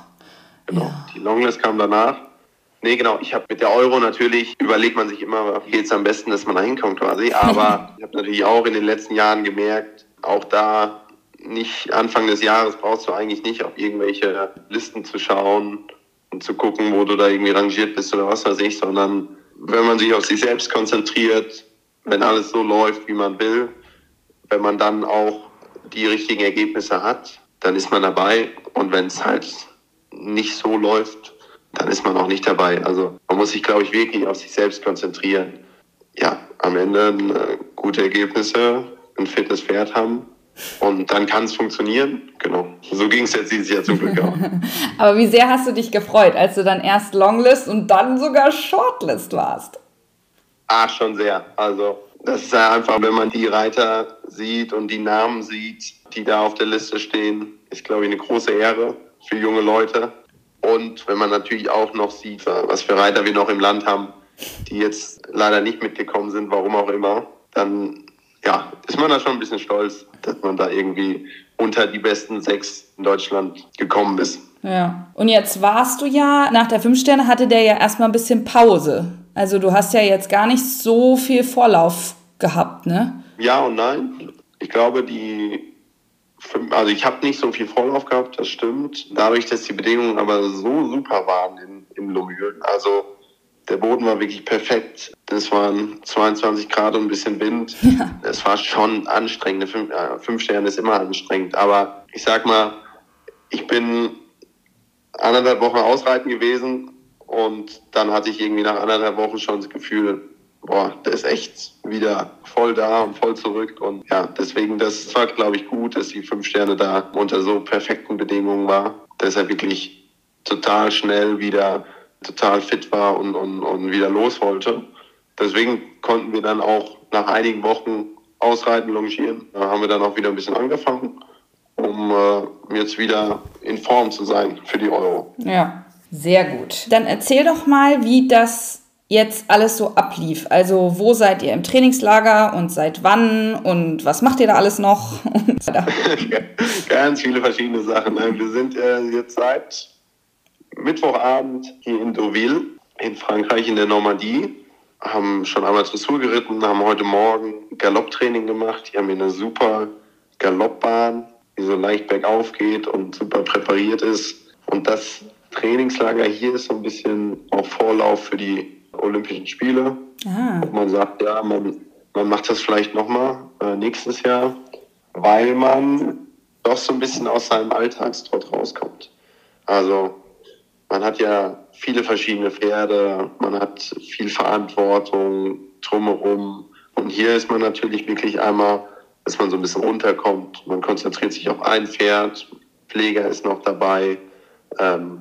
Genau, ja. die Longlist kam danach. Nee, genau. Ich habe mit der Euro natürlich, überlegt man sich immer, wie geht es am besten, dass man da hinkommt quasi. Aber ich habe natürlich auch in den letzten Jahren gemerkt, auch da nicht Anfang des Jahres brauchst du eigentlich nicht auf irgendwelche Listen zu schauen und zu gucken, wo du da irgendwie rangiert bist oder was weiß ich, sondern wenn man sich auf sich selbst konzentriert, wenn alles so läuft, wie man will, wenn man dann auch die richtigen Ergebnisse hat, dann ist man dabei und wenn es halt nicht so läuft, dann ist man auch nicht dabei. Also man muss sich, glaube ich, wirklich auf sich selbst konzentrieren. Ja, am Ende äh, gute Ergebnisse ein fittes Pferd haben. Und dann kann es funktionieren. Genau. So ging es jetzt dieses Jahr zum Glück auch. Aber wie sehr hast du dich gefreut, als du dann erst Longlist und dann sogar Shortlist warst? Ah, schon sehr. Also, das ist ja einfach, wenn man die Reiter sieht und die Namen sieht, die da auf der Liste stehen, ist, glaube ich, eine große Ehre für junge Leute. Und wenn man natürlich auch noch sieht, was für Reiter wir noch im Land haben, die jetzt leider nicht mitgekommen sind, warum auch immer, dann ja, ist man da schon ein bisschen stolz, dass man da irgendwie unter die besten sechs in Deutschland gekommen ist. Ja. Und jetzt warst du ja, nach der fünf Sterne hatte der ja erstmal ein bisschen Pause. Also du hast ja jetzt gar nicht so viel Vorlauf gehabt, ne? Ja und nein. Ich glaube, die, also ich habe nicht so viel Vorlauf gehabt, das stimmt. Dadurch, dass die Bedingungen aber so super waren in, in Lomülen, also der Boden war wirklich perfekt. Es waren 22 Grad und ein bisschen Wind. Ja. Es war schon anstrengend. Fünf, äh, fünf Sterne ist immer anstrengend. Aber ich sag mal, ich bin anderthalb Wochen ausreiten gewesen und dann hatte ich irgendwie nach anderthalb Wochen schon das Gefühl, boah, der ist echt wieder voll da und voll zurück. Und ja, deswegen, das war, glaube ich, gut, dass die fünf Sterne da unter so perfekten Bedingungen war. Dass er wirklich total schnell wieder total fit war und, und, und wieder los wollte. Deswegen konnten wir dann auch nach einigen Wochen ausreiten, longieren. Da haben wir dann auch wieder ein bisschen angefangen, um äh, jetzt wieder in Form zu sein für die Euro. Ja, sehr gut. Dann erzähl doch mal, wie das jetzt alles so ablief. Also wo seid ihr im Trainingslager und seit wann und was macht ihr da alles noch? Ganz viele verschiedene Sachen. Wir sind äh, jetzt seit Mittwochabend hier in Deauville in Frankreich in der Normandie. Haben schon einmal Dressur geritten, haben heute Morgen Galopptraining gemacht. Die haben hier eine super Galoppbahn, die so leicht bergauf geht und super präpariert ist. Und das Trainingslager hier ist so ein bisschen auf Vorlauf für die Olympischen Spiele. Ah. Und man sagt, ja, man, man macht das vielleicht nochmal äh, nächstes Jahr, weil man doch so ein bisschen aus seinem Alltagstrott rauskommt. Also man hat ja viele verschiedene Pferde, man hat viel Verantwortung drumherum. Und hier ist man natürlich wirklich einmal, dass man so ein bisschen runterkommt. Man konzentriert sich auf ein Pferd, Pfleger ist noch dabei. Ähm,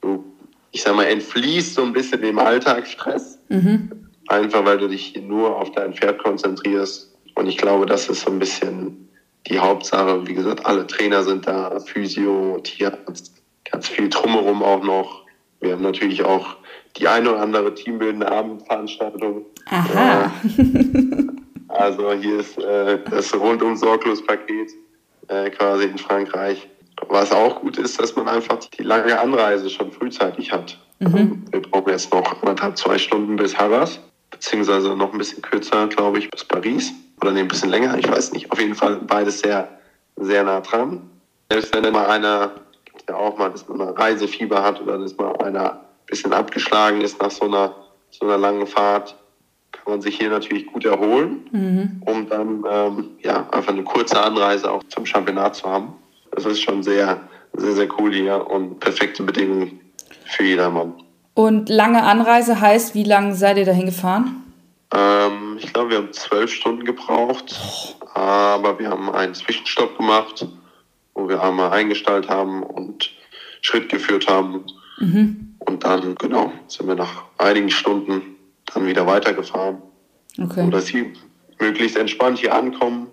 du, ich sag mal, entfließt so ein bisschen dem Alltagsstress. Mhm. Einfach weil du dich nur auf dein Pferd konzentrierst. Und ich glaube, das ist so ein bisschen die Hauptsache. Wie gesagt, alle Trainer sind da, Physio, Tierarzt, ganz viel drumherum auch noch. Wir haben natürlich auch die eine oder andere teambildende Abendveranstaltung. Aha. Äh, also hier ist äh, das rundum sorglos Paket äh, quasi in Frankreich. Was auch gut ist, dass man einfach die lange Anreise schon frühzeitig hat. Mhm. Wir brauchen jetzt noch anderthalb, zwei Stunden bis Harras, beziehungsweise noch ein bisschen kürzer, glaube ich, bis Paris. Oder nee, ein bisschen länger, ich weiß nicht. Auf jeden Fall beides sehr, sehr nah dran. Selbst wenn mal einer, ja auch mal, dass man mal Reisefieber hat oder dass mal einer ein bisschen abgeschlagen ist nach so einer, so einer langen Fahrt, kann man sich hier natürlich gut erholen, mhm. um dann ähm, ja, einfach eine kurze Anreise auch zum Championat zu haben. Das ist schon sehr, sehr, sehr cool hier und perfekte Bedingungen für jedermann. Und lange Anreise heißt, wie lange seid ihr dahin gefahren? Ähm, ich glaube, wir haben zwölf Stunden gebraucht, aber wir haben einen Zwischenstopp gemacht, wo wir einmal eingestellt haben und Schritt geführt haben. Mhm. Und dann, genau, sind wir nach einigen Stunden dann wieder weitergefahren. Okay. Und dass sie möglichst entspannt hier ankommen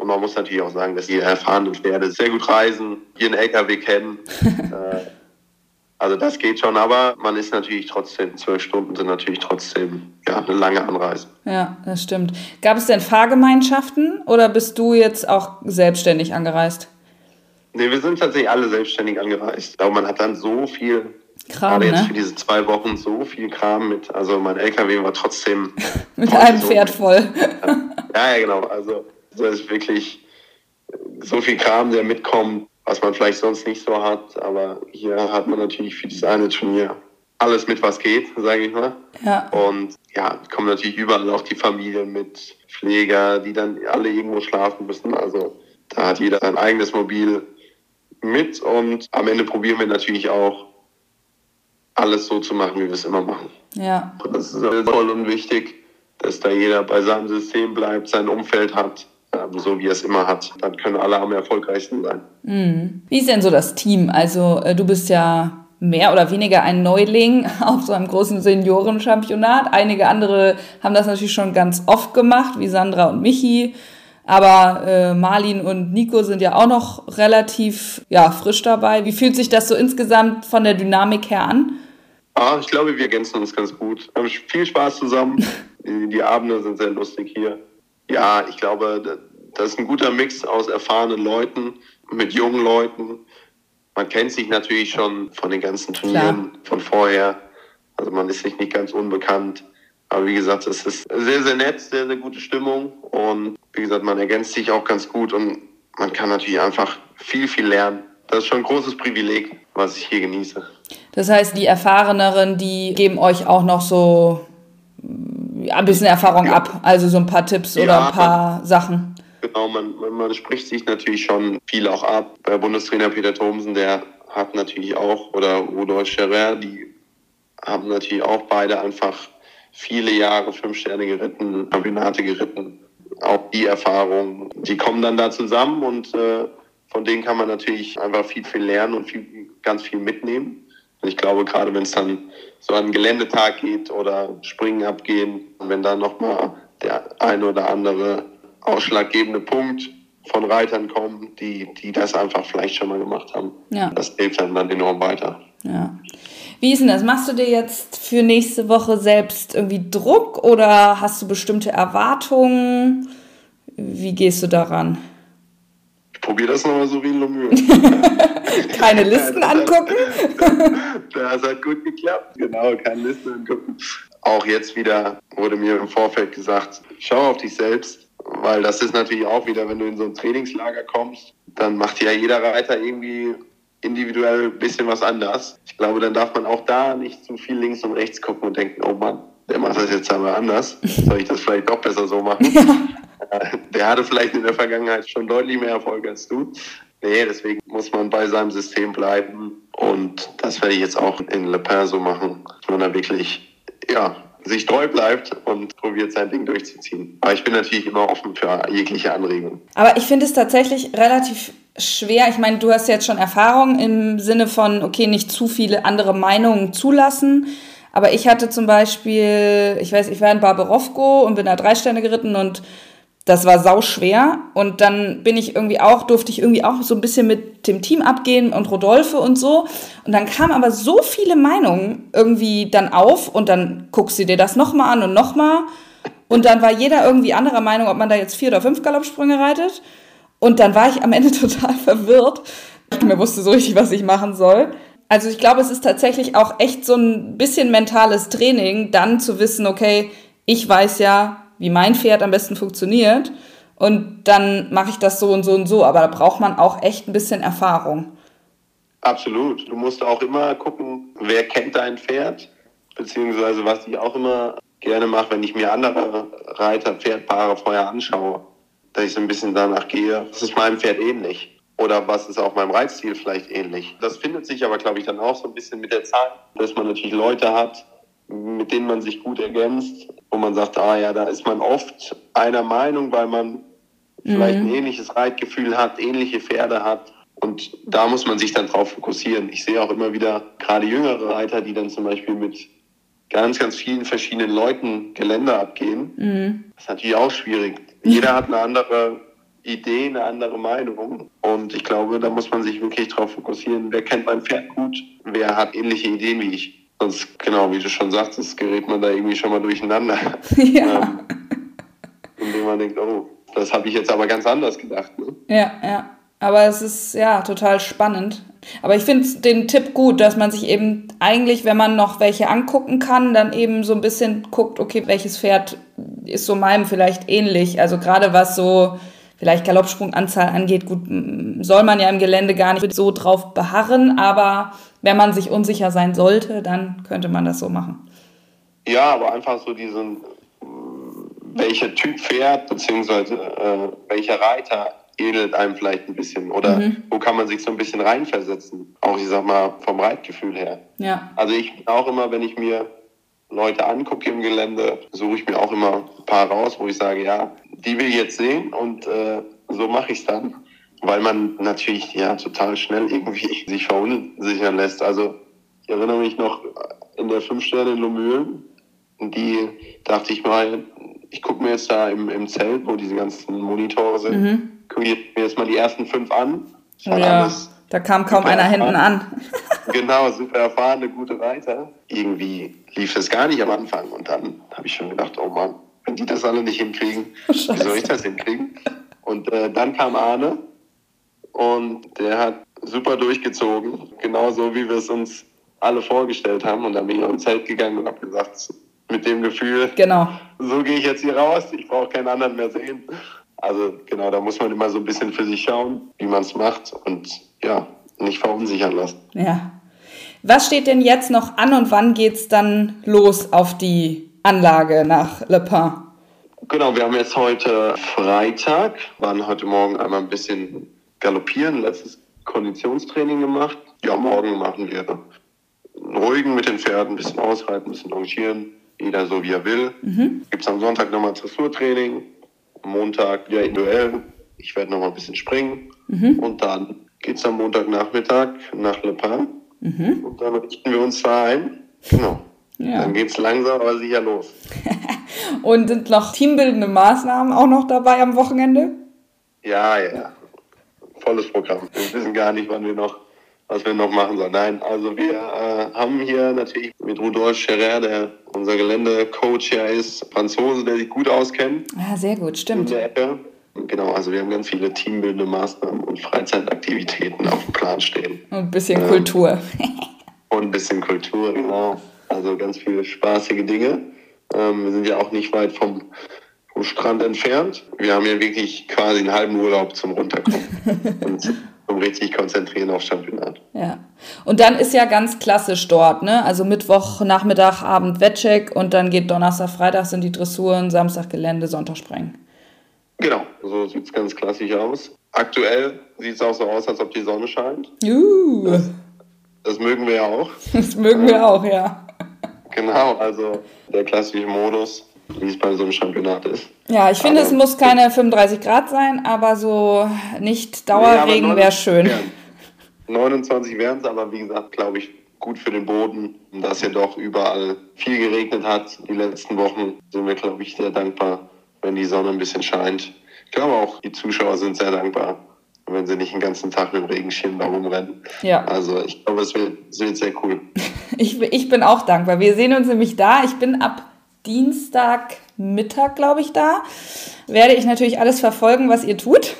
und man muss natürlich auch sagen, dass die erfahrenen Pferde sehr gut reisen, ihren LKW kennen. Äh, also das geht schon, aber man ist natürlich trotzdem, zwölf Stunden sind natürlich trotzdem ja, eine lange Anreise. Ja, das stimmt. Gab es denn Fahrgemeinschaften oder bist du jetzt auch selbstständig angereist? Nee, wir sind tatsächlich alle selbstständig angereist. Aber man hat dann so viel, Kram, gerade jetzt ne? für diese zwei Wochen, so viel Kram mit. Also mein LKW war trotzdem... mit einem so Pferd voll. ja, ja, genau. Also das ist wirklich so viel Kram, der mitkommt, was man vielleicht sonst nicht so hat. Aber hier hat man natürlich für dieses eine Turnier alles mit, was geht, sage ich mal. Ja. Und ja, kommen natürlich überall auch die Familien mit Pfleger, die dann alle irgendwo schlafen müssen. Also da hat jeder sein eigenes Mobil mit und am Ende probieren wir natürlich auch alles so zu machen, wie wir es immer machen. Ja. Und das ist toll und wichtig, dass da jeder bei seinem System bleibt, sein Umfeld hat ähm, so wie er es immer hat. Dann können alle am erfolgreichsten sein. Mhm. Wie ist denn so das Team? Also äh, du bist ja mehr oder weniger ein Neuling auf so einem großen Seniorenchampionat. Einige andere haben das natürlich schon ganz oft gemacht, wie Sandra und Michi. Aber äh, Marlin und Nico sind ja auch noch relativ ja, frisch dabei. Wie fühlt sich das so insgesamt von der Dynamik her an? Ah, ich glaube, wir ergänzen uns ganz gut. Wir haben viel Spaß zusammen. Die, Abende sind sehr lustig hier. Ja, ich glaube, das ist ein guter Mix aus erfahrenen Leuten mit jungen Leuten. Man kennt sich natürlich schon von den ganzen Turnieren Klar. von vorher. Also man ist sich nicht ganz unbekannt. Aber wie gesagt, es ist sehr, sehr nett, sehr, sehr gute Stimmung. Und wie gesagt, man ergänzt sich auch ganz gut und man kann natürlich einfach viel, viel lernen. Das ist schon ein großes Privileg, was ich hier genieße. Das heißt, die Erfahreneren, die geben euch auch noch so ein bisschen Erfahrung ja. ab, also so ein paar Tipps ja, oder ein paar man, Sachen. Genau, man, man, man, spricht sich natürlich schon viel auch ab. Bei Bundestrainer Peter Thomsen, der hat natürlich auch, oder Rudolf Scherer, die haben natürlich auch beide einfach viele Jahre Fünf Sterne geritten, Championate geritten. Auch die Erfahrungen, die kommen dann da zusammen und äh, von denen kann man natürlich einfach viel, viel lernen und viel, ganz viel mitnehmen. Und ich glaube, gerade wenn es dann so an einen Geländetag geht oder Springen abgehen, wenn dann nochmal der ein oder andere ausschlaggebende Punkt von Reitern kommen, die, die das einfach vielleicht schon mal gemacht haben. Ja. Das hilft dann, dann enorm weiter. Ja. Wie ist denn das? Machst du dir jetzt für nächste Woche selbst irgendwie Druck oder hast du bestimmte Erwartungen? Wie gehst du daran? Ich probiere das nochmal so wie ein Lomür. keine Listen angucken? das hat gut geklappt, genau, keine Listen angucken. Auch jetzt wieder wurde mir im Vorfeld gesagt, schau auf dich selbst, weil das ist natürlich auch wieder, wenn du in so ein Trainingslager kommst, dann macht ja jeder Reiter irgendwie individuell ein bisschen was anders. Ich glaube, dann darf man auch da nicht zu viel links und rechts gucken und denken, oh Mann, der macht das jetzt aber anders. Soll ich das vielleicht doch besser so machen? Ja. Der hatte vielleicht in der Vergangenheit schon deutlich mehr Erfolg als du. Nee, deswegen muss man bei seinem System bleiben. Und das werde ich jetzt auch in Le Pen so machen, dass man da wirklich, ja, sich treu bleibt und probiert sein Ding durchzuziehen. Aber ich bin natürlich immer offen für jegliche Anregungen. Aber ich finde es tatsächlich relativ schwer. Ich meine, du hast jetzt schon Erfahrung im Sinne von, okay, nicht zu viele andere Meinungen zulassen. Aber ich hatte zum Beispiel, ich weiß, ich war in Barbarowko und bin da drei Sterne geritten und das war sau schwer. Und dann bin ich irgendwie auch, durfte ich irgendwie auch so ein bisschen mit dem Team abgehen und Rodolphe und so. Und dann kamen aber so viele Meinungen irgendwie dann auf und dann guckst du dir das nochmal an und nochmal. Und dann war jeder irgendwie anderer Meinung, ob man da jetzt vier oder fünf Galoppsprünge reitet. Und dann war ich am Ende total verwirrt. Ich mir wusste so richtig, was ich machen soll. Also ich glaube, es ist tatsächlich auch echt so ein bisschen mentales Training, dann zu wissen, okay, ich weiß ja, wie mein Pferd am besten funktioniert und dann mache ich das so und so und so. Aber da braucht man auch echt ein bisschen Erfahrung. Absolut. Du musst auch immer gucken, wer kennt dein Pferd, beziehungsweise was ich auch immer gerne mache, wenn ich mir andere Reiter, Pferdpaare vorher anschaue, dass ich so ein bisschen danach gehe, was ist meinem Pferd ähnlich? Oder was ist auch meinem Reitstil vielleicht ähnlich? Das findet sich aber, glaube ich, dann auch so ein bisschen mit der Zeit, dass man natürlich Leute hat, mit denen man sich gut ergänzt, wo man sagt, ah ja, da ist man oft einer Meinung, weil man mhm. vielleicht ein ähnliches Reitgefühl hat, ähnliche Pferde hat. Und da muss man sich dann drauf fokussieren. Ich sehe auch immer wieder gerade jüngere Reiter, die dann zum Beispiel mit ganz, ganz vielen verschiedenen Leuten Geländer abgehen. Mhm. Das ist natürlich auch schwierig. Jeder hat eine andere Idee, eine andere Meinung. Und ich glaube, da muss man sich wirklich drauf fokussieren. Wer kennt mein Pferd gut? Wer hat ähnliche Ideen wie ich? Sonst, genau, wie du schon sagtest, gerät man da irgendwie schon mal durcheinander. Ja. ähm, indem man denkt, oh, das habe ich jetzt aber ganz anders gedacht. Ne? Ja, ja. Aber es ist ja total spannend. Aber ich finde den Tipp gut, dass man sich eben eigentlich, wenn man noch welche angucken kann, dann eben so ein bisschen guckt, okay, welches Pferd ist so meinem vielleicht ähnlich. Also gerade was so vielleicht Galoppsprunganzahl angeht, gut, soll man ja im Gelände gar nicht so drauf beharren, aber wenn man sich unsicher sein sollte, dann könnte man das so machen. Ja, aber einfach so diesen, welcher Typ Pferd, beziehungsweise äh, welcher Reiter ähnelt einem vielleicht ein bisschen oder mhm. wo kann man sich so ein bisschen reinversetzen, auch ich sag mal vom Reitgefühl her. Ja. Also ich auch immer, wenn ich mir Leute angucke im Gelände, suche ich mir auch immer ein paar raus, wo ich sage, ja, die will ich jetzt sehen und äh, so mache ich es dann weil man natürlich ja total schnell irgendwie sich verunsichern lässt. Also ich erinnere mich noch in der fünf Sterne in Lomühlen, die dachte ich mal, ich gucke mir jetzt da im, im Zelt, wo diese ganzen Monitore sind, mhm. gucke mir jetzt mal die ersten fünf an. Ja, da kam kaum einer hinten an. genau, super erfahrene, gute Reiter. Irgendwie lief es gar nicht am Anfang und dann habe ich schon gedacht, oh Mann, wenn die das alle nicht hinkriegen, Scheiße. wie soll ich das hinkriegen? Und äh, dann kam Arne und der hat super durchgezogen, genauso wie wir es uns alle vorgestellt haben. Und dann bin ich ins Zelt gegangen und habe gesagt, mit dem Gefühl, genau. so gehe ich jetzt hier raus, ich brauche keinen anderen mehr sehen. Also genau, da muss man immer so ein bisschen für sich schauen, wie man es macht und ja, nicht verunsichern lassen. Ja. Was steht denn jetzt noch an und wann geht es dann los auf die Anlage nach Le Pen? Genau, wir haben jetzt heute Freitag, waren heute Morgen einmal ein bisschen galoppieren, letztes Konditionstraining gemacht. Ja, morgen machen wir einen ruhigen mit den Pferden, ein bisschen ausreiten, ein bisschen longieren, jeder so wie er will. Mhm. Gibt es am Sonntag nochmal Dressurtraining, am Montag wieder individuell. Ich werde nochmal ein bisschen springen mhm. und dann geht es am Montagnachmittag nach Le Pen mhm. und dann richten wir uns da ein. Genau. Ja. Dann geht es langsam, aber sicher los. und sind noch teambildende Maßnahmen auch noch dabei am Wochenende? Ja, ja volles Programm. Wir wissen gar nicht, wann wir noch, was wir noch machen sollen. Nein, also wir äh, haben hier natürlich mit Rudolf Scherer, der unser Geländecoach ja ist, Franzose, der sich gut auskennt. Ja, sehr gut, stimmt. In der Ecke. Genau, also wir haben ganz viele teambildende Maßnahmen und Freizeitaktivitäten auf dem Plan stehen. Und ein bisschen ähm, Kultur. und ein bisschen Kultur, genau. Also ganz viele spaßige Dinge. Ähm, wir sind ja auch nicht weit vom vom Strand entfernt. Wir haben ja wirklich quasi einen halben Urlaub zum Runterkommen. und zum richtig konzentrieren auf Championat. Ja. Und dann ist ja ganz klassisch dort, ne? Also Mittwoch, Nachmittag, Abend Wettcheck und dann geht Donnerstag, Freitag sind die Dressuren, Samstag Gelände, Sonntag Sprengen. Genau, so sieht es ganz klassisch aus. Aktuell sieht es auch so aus, als ob die Sonne scheint. Uh. Das, das mögen wir ja auch. Das mögen wir auch, ja. Genau, also der klassische Modus, wie es bei so einem Championat ist. Ja, ich finde, es muss keine 35 Grad sein, aber so nicht Dauerregen Nee, wäre schön. wären- 29 wären es, aber wie gesagt, glaube ich, gut für den Boden. Und dass ja doch überall viel geregnet hat die letzten Wochen, sind wir, glaube ich, sehr dankbar, wenn die Sonne ein bisschen scheint. Ich glaube auch, die Zuschauer sind sehr dankbar, wenn sie nicht den ganzen Tag mit dem Regenschirm da rumrennen. Ja. Also ich glaube, es wird, es wird sehr cool. Ich, ich bin auch dankbar. Wir sehen uns nämlich da. Ich bin ab Dienstagmittag, glaube ich, da. Werde ich natürlich alles verfolgen, was ihr tut.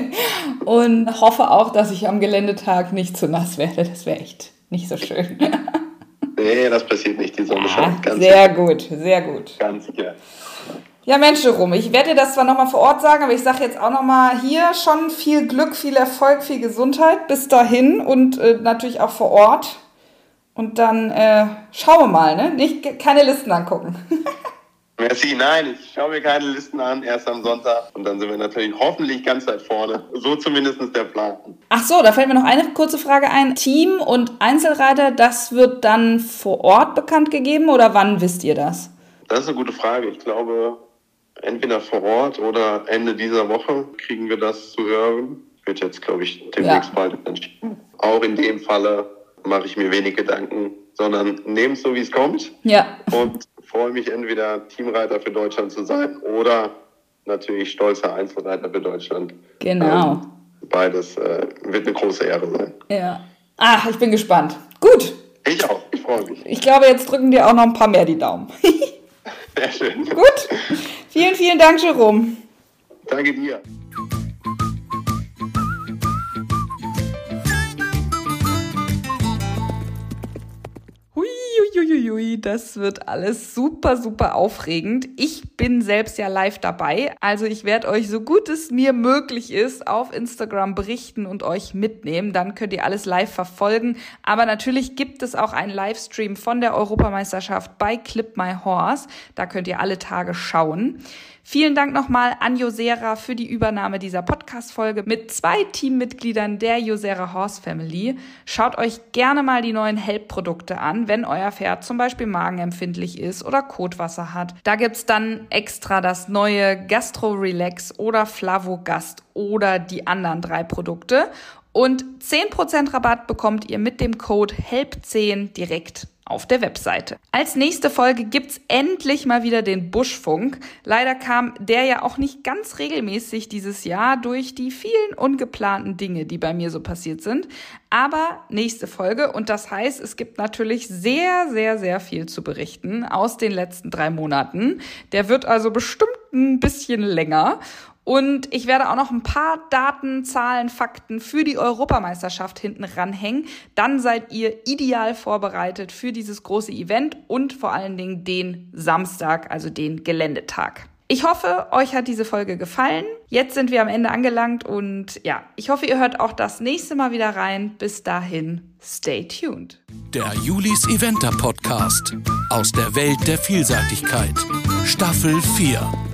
Und hoffe auch, dass ich am Geländetag nicht zu nass werde. Das wäre echt nicht so schön. Nee, das passiert nicht. Die Sonne scheint ganz, sehr gut, sehr gut. ganz sicher. Ja, Mensch, Jerome, ich werde dir das zwar nochmal vor Ort sagen, aber ich sage jetzt auch nochmal hier schon viel Glück, viel Erfolg, viel Gesundheit bis dahin und äh, natürlich auch vor Ort. Und dann äh, schauen wir mal, ne? Nicht, keine Listen angucken. Merci, nein, ich schaue mir keine Listen an, erst am Sonntag. Und dann sind wir natürlich hoffentlich ganz weit vorne. So zumindest der Plan. Ach so, da fällt mir noch eine kurze Frage ein. Team und Einzelreiter, das wird dann vor Ort bekannt gegeben oder wann wisst ihr das? Das ist eine gute Frage. Ich glaube, entweder vor Ort oder Ende dieser Woche kriegen wir das zu hören. Wird jetzt, glaube ich, demnächst Ja. bald entschieden. Auch in dem Falle mache ich mir wenig Gedanken, sondern nehme es so, wie es kommt Ja, und freue mich entweder Teamreiter für Deutschland zu sein oder natürlich stolzer Einzelreiter für Deutschland. genau. Ähm, beides äh, wird eine große Ehre sein. Ja. Ach, ich bin gespannt. Gut. Ich auch, ich freue mich. Ich glaube, jetzt drücken dir auch noch ein paar mehr die Daumen. Sehr schön. Gut. Vielen, vielen Dank, Jerome. Danke dir. Huiuiuiui, das wird alles super, super aufregend. Ich bin selbst ja live dabei. Also ich werde euch, so gut es mir möglich ist, auf Instagram berichten und euch mitnehmen. Dann könnt ihr alles live verfolgen. Aber natürlich gibt es auch einen Livestream von der Europameisterschaft bei Clip My Horse. Da könnt ihr alle Tage schauen. Vielen Dank nochmal an Josera für die Übernahme dieser Podcast-Folge mit zwei Teammitgliedern der Josera Horse Family. Schaut euch gerne mal die neuen Help-Produkte an, wenn euer Pferd zum Beispiel magenempfindlich ist oder Kotwasser hat. Da gibt's dann extra das neue Gastro Relax oder Flavogast oder die anderen drei Produkte. Und 10% Rabatt bekommt ihr mit dem Code HELP10 direkt auf der Webseite. Als nächste Folge gibt's endlich mal wieder den Buschfunk. Leider kam der ja auch nicht ganz regelmäßig dieses Jahr durch die vielen ungeplanten Dinge, die bei mir so passiert sind. Aber nächste Folge und das heißt, es gibt natürlich sehr, sehr, sehr viel zu berichten aus den letzten drei Monaten. Der wird also bestimmt ein bisschen länger. Und ich werde auch noch ein paar Daten, Zahlen, Fakten für die Europameisterschaft hinten ranhängen. Dann seid ihr ideal vorbereitet für dieses große Event und vor allen Dingen den Samstag, also den Geländetag. Ich hoffe, euch hat diese Folge gefallen. Jetzt sind wir am Ende angelangt und ja, ich hoffe, ihr hört auch das nächste Mal wieder rein. Bis dahin, stay tuned. Der Julis Eventer Podcast aus der Welt der Vielseitigkeit. Staffel 4.